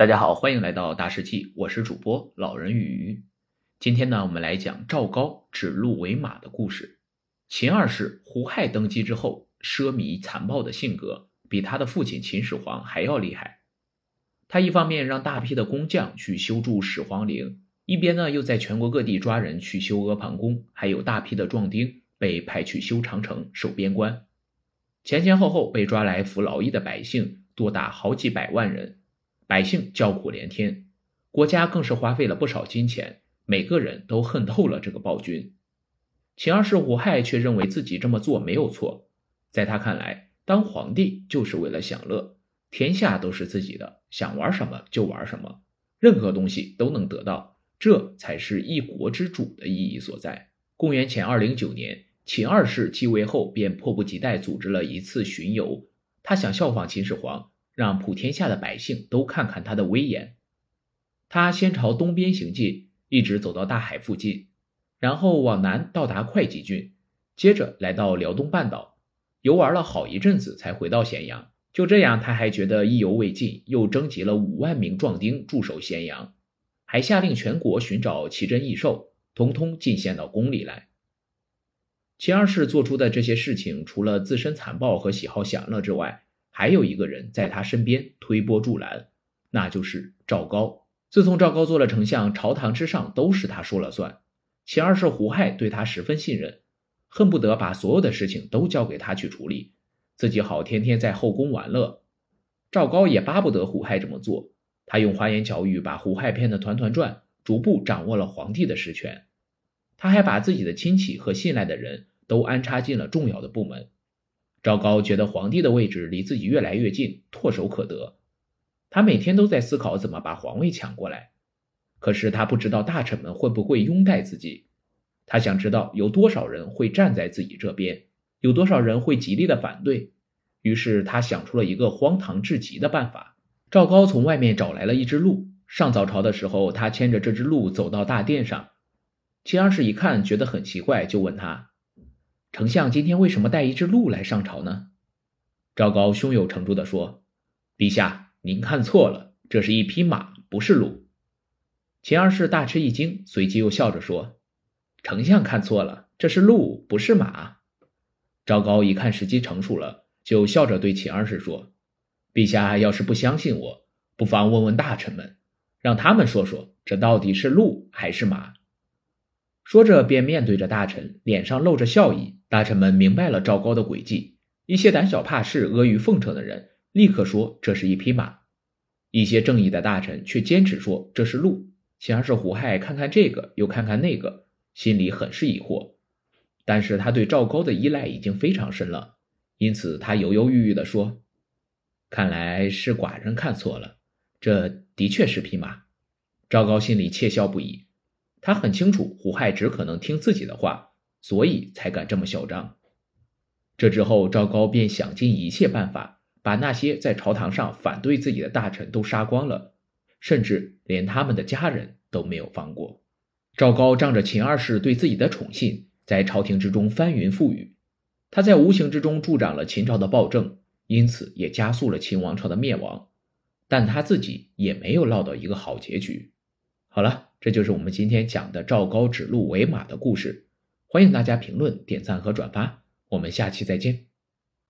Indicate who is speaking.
Speaker 1: 大家好，欢迎来到大师记，我是主播老人与鱼。今天呢，我们来讲赵高指鹿为马的故事。秦二世胡亥登基之后，奢靡残暴的性格比他的父亲秦始皇还要厉害。他一方面让大批的工匠去修筑始皇陵，一边呢又在全国各地抓人去修阿房宫，还有大批的壮丁被派去修长城、守边关。前前后后被抓来服劳役的百姓多达好几百万人。百姓叫苦连天，国家更是花费了不少金钱，每个人都恨透了这个暴君。秦二世胡亥却认为自己这么做没有错，在他看来，当皇帝就是为了享乐，天下都是自己的，想玩什么就玩什么，任何东西都能得到，这才是一国之主的意义所在。公元前二零九年，秦二世继位后，便迫不及待组织了一次巡游，他想效仿秦始皇。让普天下的百姓都看看他的威严。他先朝东边行进，一直走到大海附近，然后往南到达会稽郡，接着来到辽东半岛，游玩了好一阵子才回到咸阳。就这样，他还觉得意犹未尽，又征集了五万名壮丁驻守咸阳，还下令全国寻找奇珍异兽，通通进献到宫里来。秦二世做出的这些事情，除了自身残暴和喜好享乐之外，还有一个人在他身边推波助澜，那就是赵高。自从赵高做了丞相，朝堂之上都是他说了算。秦二世胡亥对他十分信任，恨不得把所有的事情都交给他去处理，自己好天天在后宫玩乐。赵高也巴不得胡亥这么做，他用花言巧语把胡亥骗得团团转，逐步掌握了皇帝的实权。他还把自己的亲戚和信赖的人都安插进了重要的部门。赵高觉得皇帝的位置离自己越来越近，唾手可得。他每天都在思考怎么把皇位抢过来，可是他不知道大臣们会不会拥戴自己。他想知道有多少人会站在自己这边，有多少人会极力的反对。于是他想出了一个荒唐至极的办法。赵高从外面找来了一只鹿。上早朝的时候，他牵着这只鹿走到大殿上。秦二世一看，觉得很奇怪，就问他。丞相今天为什么带一只鹿来上朝呢？赵高胸有成竹地说：“陛下，您看错了，这是一匹马，不是鹿。”秦二世大吃一惊，随即又笑着说：“丞相看错了，这是鹿，不是马。”赵高一看时机成熟了，就笑着对秦二世说：“陛下要是不相信我，不妨问问大臣们，让他们说说，这到底是鹿还是马。”说着，便面对着大臣，脸上露着笑意。大臣们明白了赵高的诡计，一些胆小怕事、阿谀奉承的人立刻说这是一匹马；一些正义的大臣却坚持说这是鹿。秦二世胡亥看看这个，又看看那个，心里很是疑惑。但是他对赵高的依赖已经非常深了，因此他犹犹豫豫地说：“看来是寡人看错了，这的确是匹马。”赵高心里窃笑不已。他很清楚胡亥只可能听自己的话，所以才敢这么嚣张。这之后，赵高便想尽一切办法，把那些在朝堂上反对自己的大臣都杀光了，甚至连他们的家人都没有放过。赵高仗着秦二世对自己的宠信，在朝廷之中翻云覆雨，他在无形之中助长了秦朝的暴政，因此也加速了秦王朝的灭亡。但他自己也没有落到一个好结局。好了。这就是我们今天讲的赵高指鹿为马的故事，欢迎大家评论、点赞和转发，我们下期再见。